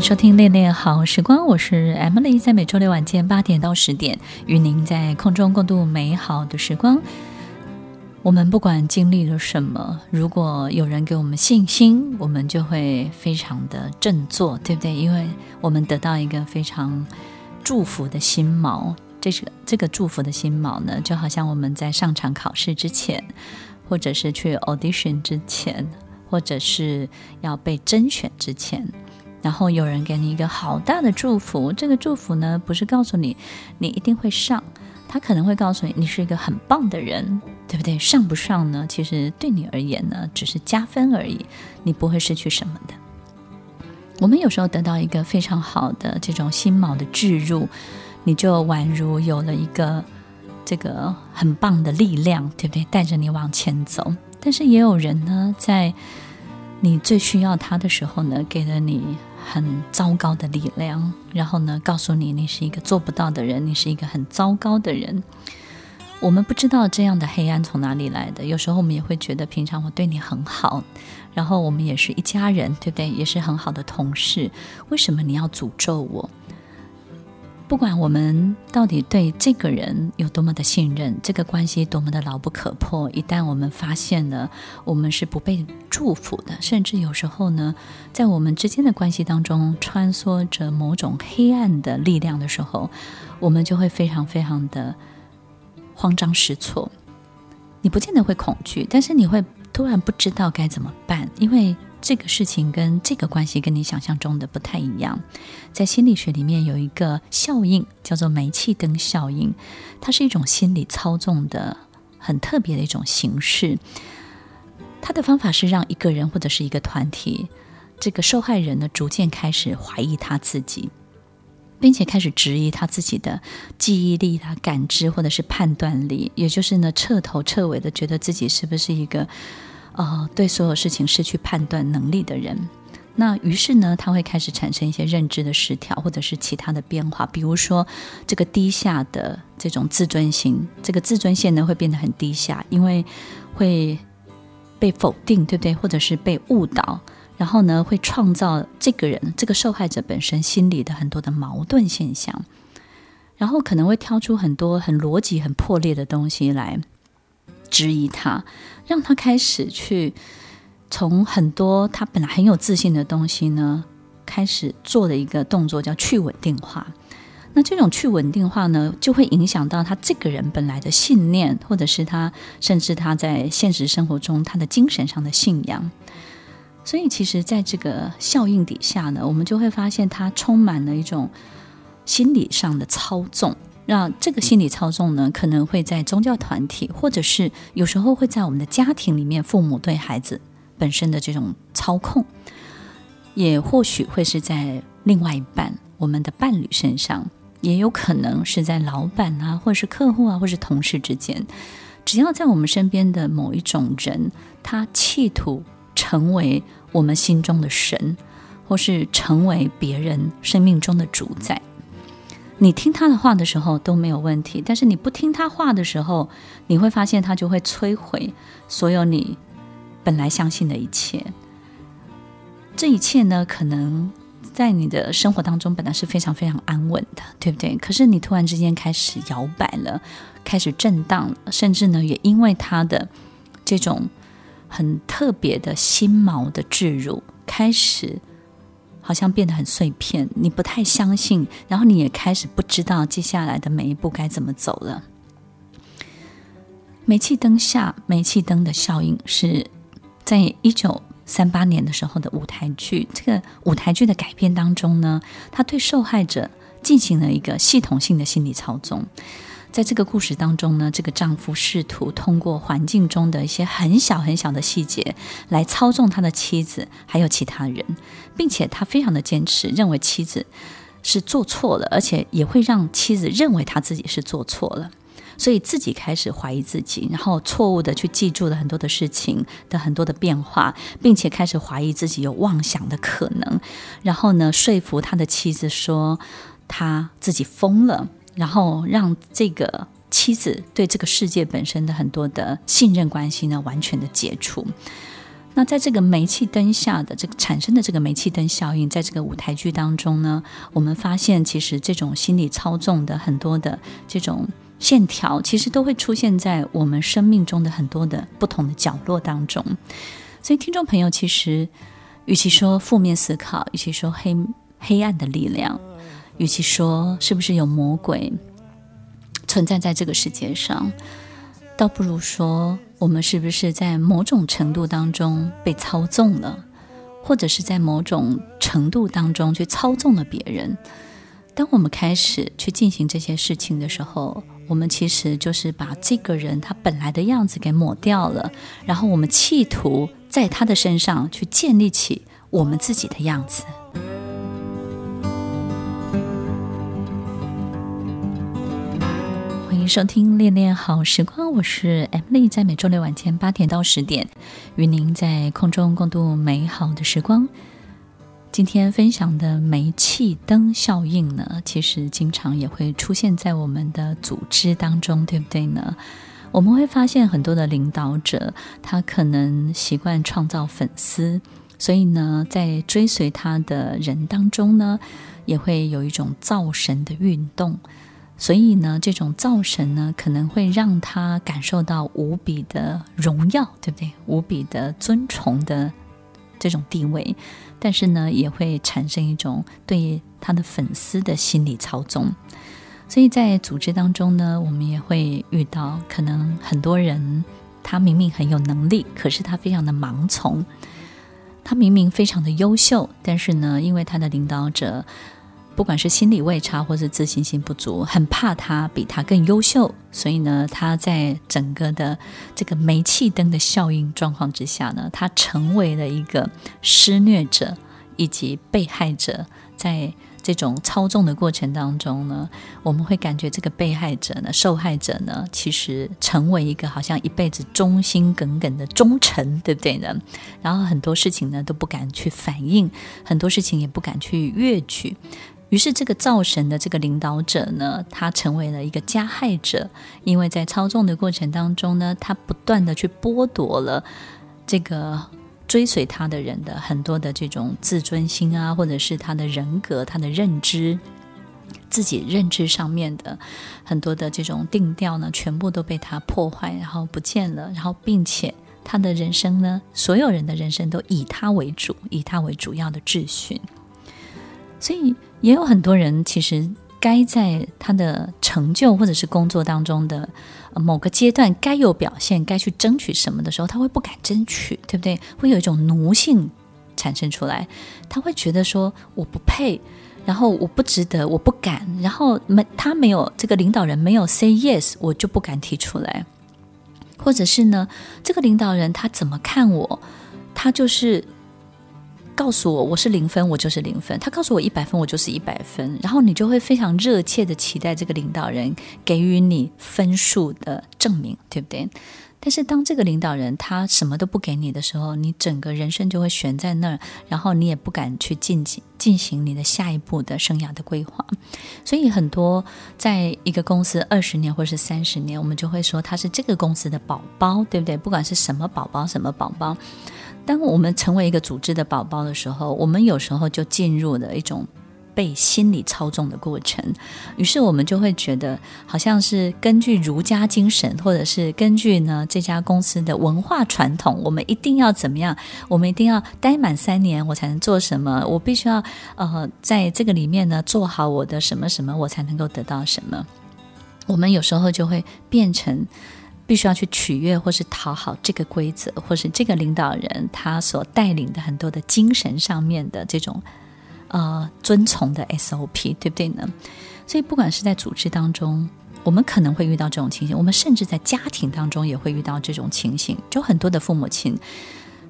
收听《恋恋好时光》，我是 Emily，在每周六晚间八点到十点，与您在空中共度美好的时光。我们不管经历了什么，如果有人给我们信心，我们就会非常的振作，对不对？因为我们得到一个非常祝福的心锚。这个这个祝福的心锚呢，就好像我们在上场考试之前，或者是去 audition 之前，或者是要被甄选之前，然后有人给你一个好大的祝福。这个祝福呢，不是告诉你你一定会上。他可能会告诉你，你是一个很棒的人，对不对？上不上呢？其实对你而言呢，只是加分而已，你不会失去什么的。我们有时候得到一个非常好的这种心锚的置入，你就宛如有了一个这个很棒的力量，对不对？带着你往前走。但是也有人呢，在你最需要他的时候呢，给了你。很糟糕的力量，然后呢，告诉你你是一个做不到的人，你是一个很糟糕的人。我们不知道这样的黑暗从哪里来的。有时候我们也会觉得，平常我对你很好，然后我们也是一家人，对不对？也是很好的同事，为什么你要诅咒我？不管我们到底对这个人有多么的信任，这个关系多么的牢不可破，一旦我们发现了我们是不被祝福的，甚至有时候呢，在我们之间的关系当中穿梭着某种黑暗的力量的时候，我们就会非常非常的慌张失措。你不见得会恐惧，但是你会突然不知道该怎么办，因为。这个事情跟这个关系跟你想象中的不太一样，在心理学里面有一个效应叫做煤气灯效应，它是一种心理操纵的很特别的一种形式。它的方法是让一个人或者是一个团体，这个受害人呢逐渐开始怀疑他自己，并且开始质疑他自己的记忆力、他感知或者是判断力，也就是呢彻头彻尾的觉得自己是不是一个。呃，对所有事情失去判断能力的人，那于是呢，他会开始产生一些认知的失调，或者是其他的变化，比如说这个低下的这种自尊心，这个自尊线呢会变得很低下，因为会被否定，对不对？或者是被误导，然后呢会创造这个人这个受害者本身心里的很多的矛盾现象，然后可能会挑出很多很逻辑很破裂的东西来。质疑他，让他开始去从很多他本来很有自信的东西呢，开始做的一个动作叫去稳定化。那这种去稳定化呢，就会影响到他这个人本来的信念，或者是他甚至他在现实生活中他的精神上的信仰。所以，其实在这个效应底下呢，我们就会发现他充满了一种心理上的操纵。那这个心理操纵呢，可能会在宗教团体，或者是有时候会在我们的家庭里面，父母对孩子本身的这种操控，也或许会是在另外一半，我们的伴侣身上，也有可能是在老板啊，或是客户啊，或是同事之间，只要在我们身边的某一种人，他企图成为我们心中的神，或是成为别人生命中的主宰。你听他的话的时候都没有问题，但是你不听他话的时候，你会发现他就会摧毁所有你本来相信的一切。这一切呢，可能在你的生活当中本来是非常非常安稳的，对不对？可是你突然之间开始摇摆了，开始震荡，甚至呢，也因为他的这种很特别的心锚的置入，开始。好像变得很碎片，你不太相信，然后你也开始不知道接下来的每一步该怎么走了。煤气灯下，煤气灯的效应是在一九三八年的时候的舞台剧。这个舞台剧的改编当中呢，他对受害者进行了一个系统性的心理操纵。在这个故事当中呢，这个丈夫试图通过环境中的一些很小很小的细节来操纵他的妻子，还有其他人，并且他非常的坚持，认为妻子是做错了，而且也会让妻子认为他自己是做错了。所以自己开始怀疑自己，然后错误的去记住了很多的事情的很多的变化，并且开始怀疑自己有妄想的可能，然后呢，说服他的妻子说他自己疯了，然后让这个妻子对这个世界本身的很多的信任关系呢完全的解除。那在这个煤气灯下的这个产生的这个煤气灯效应，在这个舞台剧当中呢，我们发现其实这种心理操纵的很多的这种。线条其实都会出现在我们生命中的很多的不同的角落当中，所以听众朋友，其实与其说负面思考，与其说黑黑暗的力量，与其说是不是有魔鬼存在在这个世界上，倒不如说我们是不是在某种程度当中被操纵了，或者是在某种程度当中去操纵了别人。当我们开始去进行这些事情的时候，我们其实就是把这个人他本来的样子给抹掉了，然后我们企图在他的身上去建立起我们自己的样子。收听《恋恋好时光》，我是 Emily，在每周六晚间八点到十点，与您在空中共度美好的时光。今天分享的煤气灯效应呢，其实经常也会出现在我们的组织当中，对不对呢？我们会发现很多的领导者，他可能习惯创造粉丝，所以呢，在追随他的人当中呢，也会有一种造神的运动。所以呢，这种造神呢，可能会让他感受到无比的荣耀，对不对？无比的尊崇的这种地位。但是呢，也会产生一种对他的粉丝的心理操纵，所以在组织当中呢，我们也会遇到可能很多人，他明明很有能力，可是他非常的盲从，他明明非常的优秀，但是呢，因为他的领导者。不管是心理位差或是自信心不足，很怕他比他更优秀，所以呢，他在整个的这个煤气灯的效应状况之下呢，他成为了一个施虐者以及被害者。在这种操纵的过程当中呢，我们会感觉这个被害者呢、受害者呢，其实成为一个好像一辈子忠心耿耿的忠臣，对不对呢？然后很多事情呢都不敢去反应，很多事情也不敢去越矩。于是，这个造神的这个领导者呢，他成为了一个加害者，因为在操纵的过程当中呢，他不断的去剥夺了这个追随他的人的很多的这种自尊心啊，或者是他的人格、他的认知，自己认知上面的很多的这种定调呢，全部都被他破坏，然后不见了，然后并且他的人生呢，所有人的人生都以他为主，以他为主要的秩序，所以。也有很多人，其实该在他的成就或者是工作当中的某个阶段该有表现，该去争取什么的时候，他会不敢争取，对不对？会有一种奴性产生出来，他会觉得说我不配，然后我不值得，我不敢，然后没他没有这个领导人没有 say yes，我就不敢提出来，或者是呢，这个领导人他怎么看我，他就是。告诉我我是零分，我就是零分。他告诉我一百分，我就是一百分。然后你就会非常热切的期待这个领导人给予你分数的证明，对不对？但是当这个领导人他什么都不给你的时候，你整个人生就会悬在那儿，然后你也不敢去进行进行你的下一步的生涯的规划。所以很多在一个公司二十年或是三十年，我们就会说他是这个公司的宝宝，对不对？不管是什么宝宝，什么宝宝。当我们成为一个组织的宝宝的时候，我们有时候就进入了一种被心理操纵的过程。于是我们就会觉得，好像是根据儒家精神，或者是根据呢这家公司的文化传统，我们一定要怎么样？我们一定要待满三年，我才能做什么？我必须要呃在这个里面呢做好我的什么什么，我才能够得到什么？我们有时候就会变成。必须要去取悦或是讨好这个规则，或是这个领导人他所带领的很多的精神上面的这种呃遵从的 SOP，对不对呢？所以不管是在组织当中，我们可能会遇到这种情形，我们甚至在家庭当中也会遇到这种情形。就很多的父母亲，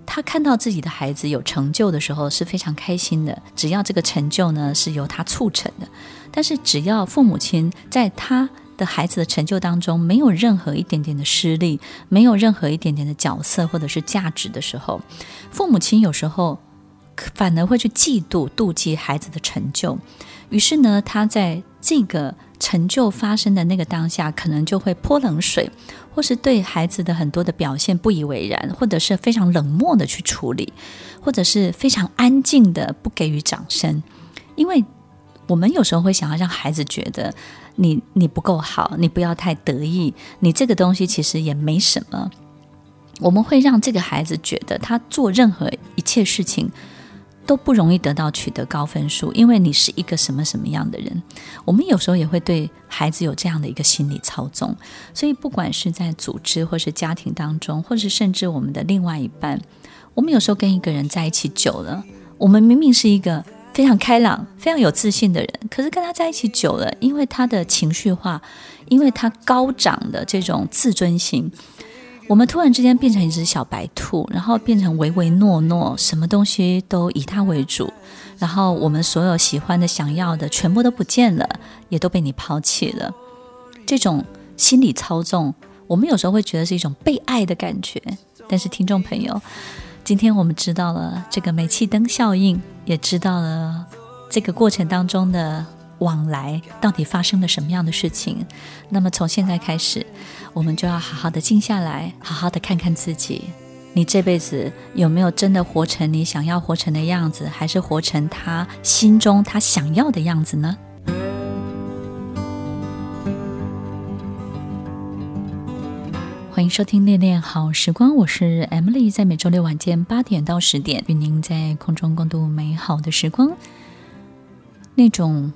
他看到自己的孩子有成就的时候是非常开心的，只要这个成就呢是由他促成的。但是只要父母亲在他的孩子的成就当中没有任何一点点的失利，没有任何一点点的角色或者是价值的时候，父母亲有时候反而会去嫉妒、妒忌孩子的成就。于是呢，他在这个成就发生的那个当下，可能就会泼冷水，或是对孩子的很多的表现不以为然，或者是非常冷漠的去处理，或者是非常安静的不给予掌声。因为我们有时候会想要让孩子觉得你你不够好，你不要太得意，你这个东西其实也没什么。我们会让这个孩子觉得他做任何一切事情。都不容易得到取得高分数，因为你是一个什么什么样的人。我们有时候也会对孩子有这样的一个心理操纵，所以不管是在组织或是家庭当中，或是甚至我们的另外一半，我们有时候跟一个人在一起久了，我们明明是一个非常开朗、非常有自信的人，可是跟他在一起久了，因为他的情绪化，因为他高涨的这种自尊心。我们突然之间变成一只小白兔，然后变成唯唯诺诺，什么东西都以他为主，然后我们所有喜欢的、想要的全部都不见了，也都被你抛弃了。这种心理操纵，我们有时候会觉得是一种被爱的感觉。但是，听众朋友，今天我们知道了这个煤气灯效应，也知道了这个过程当中的。往来到底发生了什么样的事情？那么从现在开始，我们就要好好的静下来，好好的看看自己。你这辈子有没有真的活成你想要活成的样子，还是活成他心中他想要的样子呢？收听《恋恋好时光》，我是 Emily，在每周六晚间八点到十点，与您在空中共度美好的时光。那种。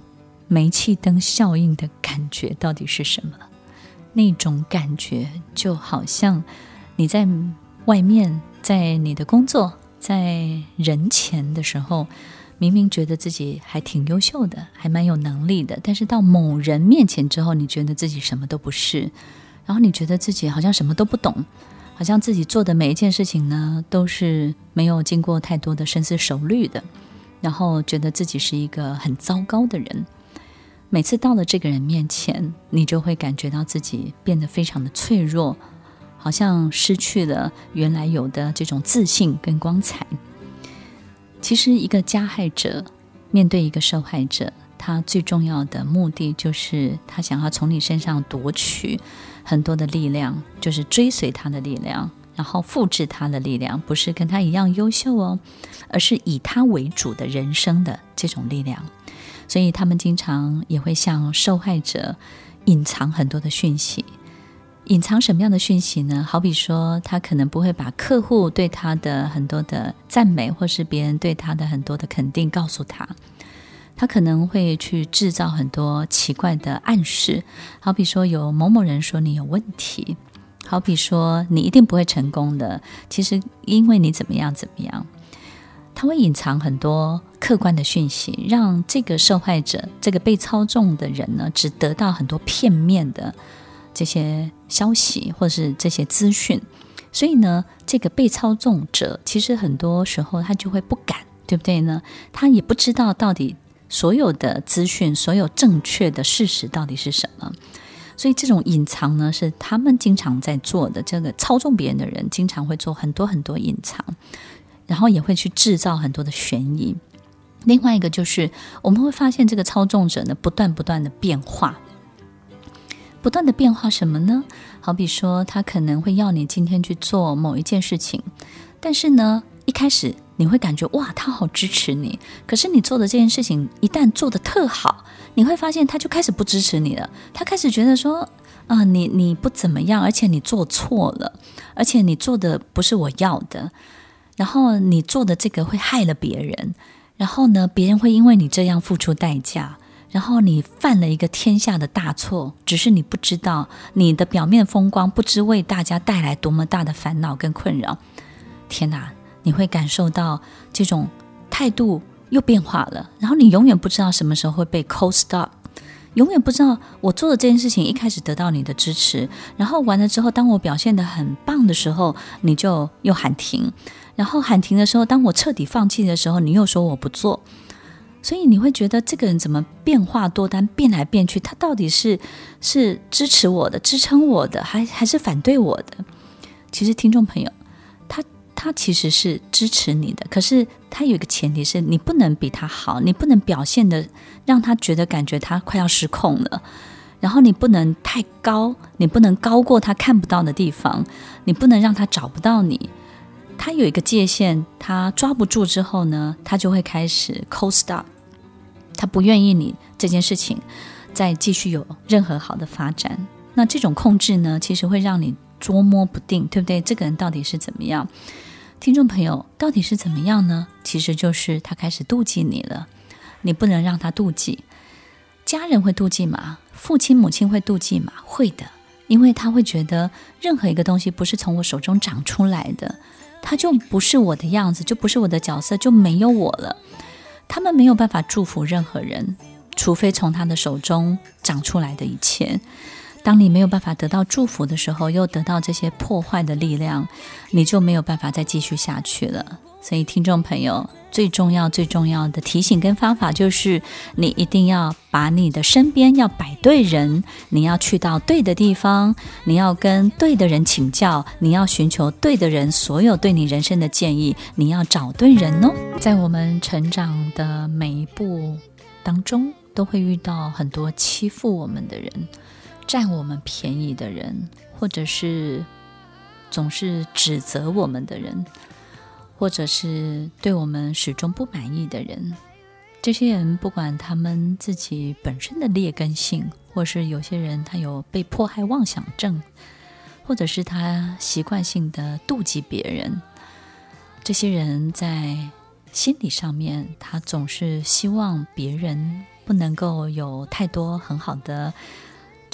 煤气灯效应的感觉到底是什么？那种感觉就好像你在外面，在你的工作，在人前的时候，明明觉得自己还挺优秀的，还蛮有能力的，但是到某人面前之后，你觉得自己什么都不是，然后你觉得自己好像什么都不懂，好像自己做的每一件事情呢，都是没有经过太多的深思熟虑的，然后觉得自己是一个很糟糕的人。每次到了这个人面前，你就会感觉到自己变得非常的脆弱，好像失去了原来有的这种自信跟光彩。其实，一个加害者面对一个受害者，他最重要的目的就是他想要从你身上夺取很多的力量，就是追随他的力量，然后复制他的力量，不是跟他一样优秀哦，而是以他为主的人生的这种力量。所以他们经常也会向受害者隐藏很多的讯息，隐藏什么样的讯息呢？好比说，他可能不会把客户对他的很多的赞美，或是别人对他的很多的肯定告诉他，他可能会去制造很多奇怪的暗示，好比说有某某人说你有问题，好比说你一定不会成功的，其实因为你怎么样怎么样。他会隐藏很多客观的讯息，让这个受害者、这个被操纵的人呢，只得到很多片面的这些消息或是这些资讯。所以呢，这个被操纵者其实很多时候他就会不敢，对不对呢？他也不知道到底所有的资讯、所有正确的事实到底是什么。所以这种隐藏呢，是他们经常在做的。这个操纵别人的人经常会做很多很多隐藏。然后也会去制造很多的悬疑。另外一个就是，我们会发现这个操纵者呢，不断不断的变化，不断的变化什么呢？好比说，他可能会要你今天去做某一件事情，但是呢，一开始你会感觉哇，他好支持你。可是你做的这件事情一旦做得特好，你会发现他就开始不支持你了。他开始觉得说，啊、你你不怎么样，而且你做错了，而且你做的不是我要的。然后你做的这个会害了别人，然后呢，别人会因为你这样付出代价，然后你犯了一个天下的大错，只是你不知道，你的表面风光不知为大家带来多么大的烦恼跟困扰。天哪，你会感受到这种态度又变化了，然后你永远不知道什么时候会被 cold stop，永远不知道我做的这件事情一开始得到你的支持，然后完了之后，当我表现得很棒的时候，你就又喊停，然后喊停的时候，当我彻底放弃的时候，你又说我不做。所以你会觉得这个人怎么变化多端，变来变去，他到底是是支持我的、支撑我的，还还是反对我的？其实听众朋友，他其实是支持你的，可是他有一个前提是你不能比他好，你不能表现的让他觉得感觉他快要失控了，然后你不能太高，你不能高过他看不到的地方，你不能让他找不到你。他有一个界限，他抓不住之后呢，他就会开始 cold stop。他不愿意你这件事情再继续有任何好的发展，那这种控制呢，其实会让你捉摸不定，对不对？这个人到底是怎么样？听众朋友，到底是怎么样呢？其实就是他开始妒忌你了，你不能让他妒忌。家人会妒忌吗？父亲母亲会妒忌吗？会的，因为他会觉得任何一个东西不是从我手中长出来的，他就不是我的样子，就不是我的角色，就没有我了。他们没有办法祝福任何人，除非从他的手中长出来的一切。当你没有办法得到祝福的时候，又得到这些破坏的力量，你就没有办法再继续下去了。所以，听众朋友，最重要、最重要的提醒跟方法就是，你一定要把你的身边要摆对人，你要去到对的地方，你要跟对的人请教，你要寻求对的人所有对你人生的建议，你要找对人哦。在我们成长的每一步当中，都会遇到很多欺负我们的人，占我们便宜的人，或者是总是指责我们的人。或者是对我们始终不满意的人，这些人不管他们自己本身的劣根性，或是有些人他有被迫害妄想症，或者是他习惯性的妒忌别人，这些人在心理上面，他总是希望别人不能够有太多很好的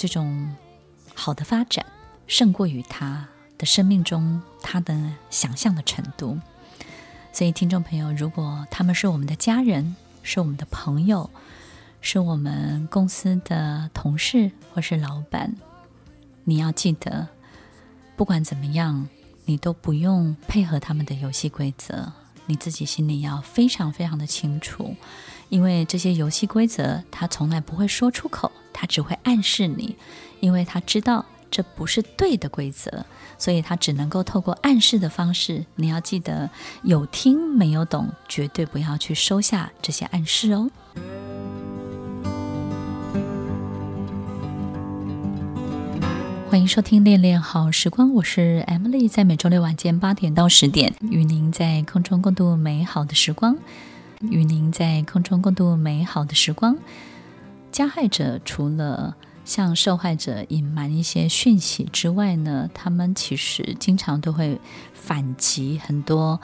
这种好的发展，胜过于他的生命中他的想象的程度。所以，听众朋友，如果他们是我们的家人，是我们的朋友，是我们公司的同事或是老板，你要记得，不管怎么样，你都不用配合他们的游戏规则。你自己心里要非常非常的清楚，因为这些游戏规则他从来不会说出口，他只会暗示你，因为他知道。这不是对的规则，所以他只能够透过暗示的方式。你要记得，有听没有懂，绝对不要去收下这些暗示哦。欢迎收听《恋恋好时光》，我是 Emily，在每周六晚间八点到十点，与您在空中共度美好的时光。与您在空中共度美好的时光。加害者除了向受害者隐瞒一些讯息之外呢，他们其实经常都会反击很多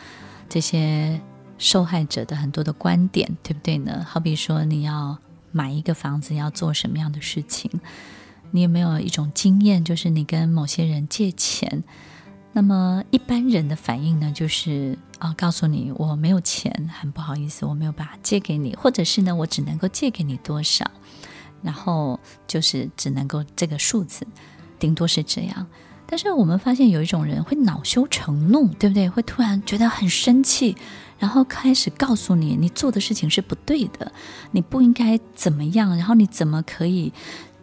这些受害者的很多的观点，对不对呢？好比说，你要买一个房子，要做什么样的事情？你有没有一种经验，就是你跟某些人借钱，那么一般人的反应呢，就是啊，告诉你我没有钱，很不好意思，我没有办法借给你，或者是呢，我只能够借给你多少？然后就是只能够这个数字，顶多是这样。但是我们发现有一种人会恼羞成怒，对不对？会突然觉得很生气，然后开始告诉你你做的事情是不对的，你不应该怎么样，然后你怎么可以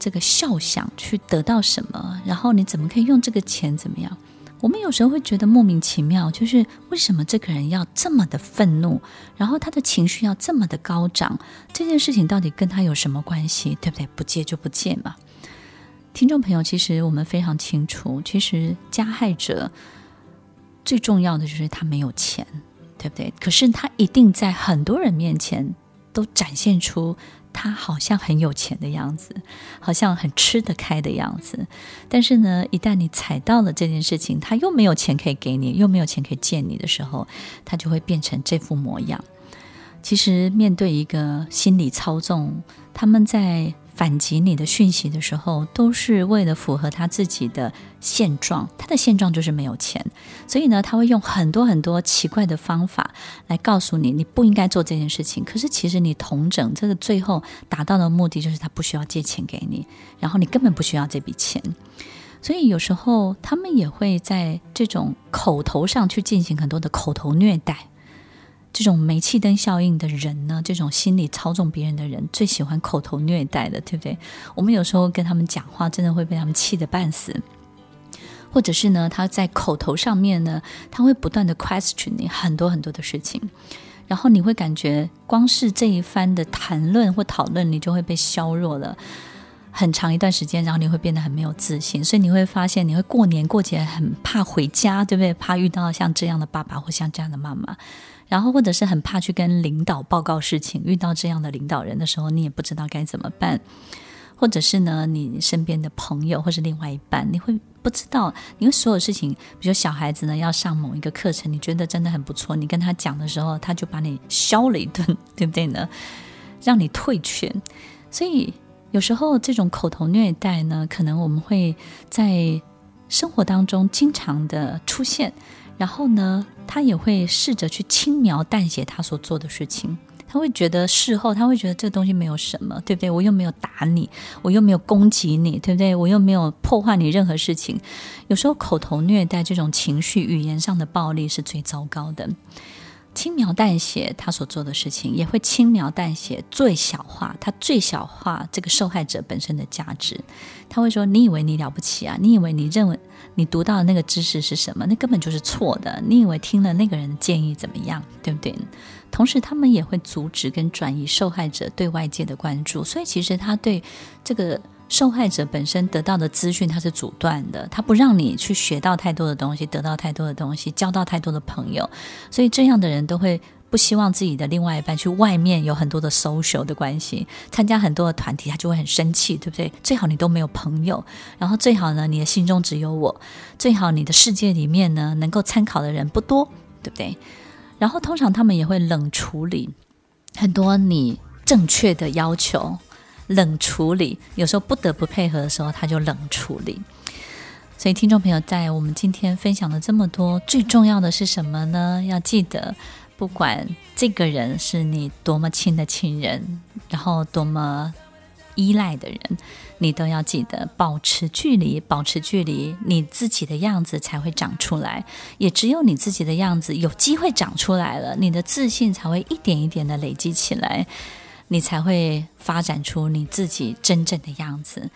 这个笑想去得到什么？然后你怎么可以用这个钱怎么样？我们有时候会觉得莫名其妙，就是为什么这个人要这么的愤怒，然后他的情绪要这么的高涨？这件事情到底跟他有什么关系？对不对？不借就不借嘛。听众朋友，其实我们非常清楚，其实加害者最重要的就是他没有钱，对不对？可是他一定在很多人面前都展现出。他好像很有钱的样子，好像很吃得开的样子，但是呢，一旦你踩到了这件事情，他又没有钱可以给你，又没有钱可以见你的时候，他就会变成这副模样。其实面对一个心理操纵，他们在反击你的讯息的时候，都是为了符合他自己的现状。他的现状就是没有钱，所以呢，他会用很多很多奇怪的方法来告诉你，你不应该做这件事情。可是其实你同整这个最后达到的目的，就是他不需要借钱给你，然后你根本不需要这笔钱。所以有时候他们也会在这种口头上去进行很多的口头虐待。这种煤气灯效应的人呢，这种心理操纵别人的人，最喜欢口头虐待的，对不对？我们有时候跟他们讲话，真的会被他们气得半死。或者是呢，他在口头上面呢，他会不断的 question 你很多很多的事情，然后你会感觉光是这一番的谈论或讨论，你就会被削弱了很长一段时间，然后你会变得很没有自信。所以你会发现，你会过年过节很怕回家，对不对？怕遇到像这样的爸爸或像这样的妈妈。然后，或者是很怕去跟领导报告事情，遇到这样的领导人的时候，你也不知道该怎么办。或者是呢，你身边的朋友或是另外一半，你会不知道，因为所有事情，比如小孩子呢要上某一个课程，你觉得真的很不错，你跟他讲的时候，他就把你削了一顿，对不对呢？让你退权。所以有时候这种口头虐待呢，可能我们会在生活当中经常的出现。然后呢，他也会试着去轻描淡写他所做的事情。他会觉得事后，他会觉得这个东西没有什么，对不对？我又没有打你，我又没有攻击你，对不对？我又没有破坏你任何事情。有时候口头虐待这种情绪、语言上的暴力是最糟糕的。轻描淡写他所做的事情，也会轻描淡写最小化他最小化这个受害者本身的价值。他会说：“你以为你了不起啊？你以为你认为？”你读到的那个知识是什么？那根本就是错的。你以为听了那个人的建议怎么样？对不对？同时，他们也会阻止跟转移受害者对外界的关注。所以，其实他对这个受害者本身得到的资讯，他是阻断的。他不让你去学到太多的东西，得到太多的东西，交到太多的朋友。所以，这样的人都会。不希望自己的另外一半去外面有很多的 social 的关系，参加很多的团体，他就会很生气，对不对？最好你都没有朋友，然后最好呢，你的心中只有我，最好你的世界里面呢，能够参考的人不多，对不对？然后通常他们也会冷处理很多你正确的要求，冷处理，有时候不得不配合的时候，他就冷处理。所以听众朋友，在我们今天分享了这么多，最重要的是什么呢？要记得。不管这个人是你多么亲的亲人，然后多么依赖的人，你都要记得保持距离，保持距离，你自己的样子才会长出来。也只有你自己的样子有机会长出来了，你的自信才会一点一点的累积起来，你才会发展出你自己真正的样子。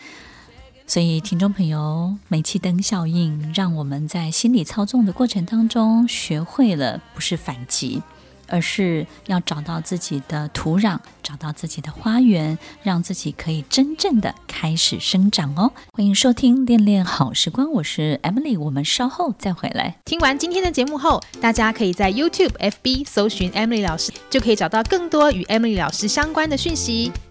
所以，听众朋友，煤气灯效应让我们在心理操纵的过程当中，学会了不是反击，而是要找到自己的土壤，找到自己的花园，让自己可以真正的开始生长哦。欢迎收听《恋恋好时光》，我是 Emily，我们稍后再回来。听完今天的节目后，大家可以在 YouTube、FB 搜寻 Emily 老师，就可以找到更多与 Emily 老师相关的讯息。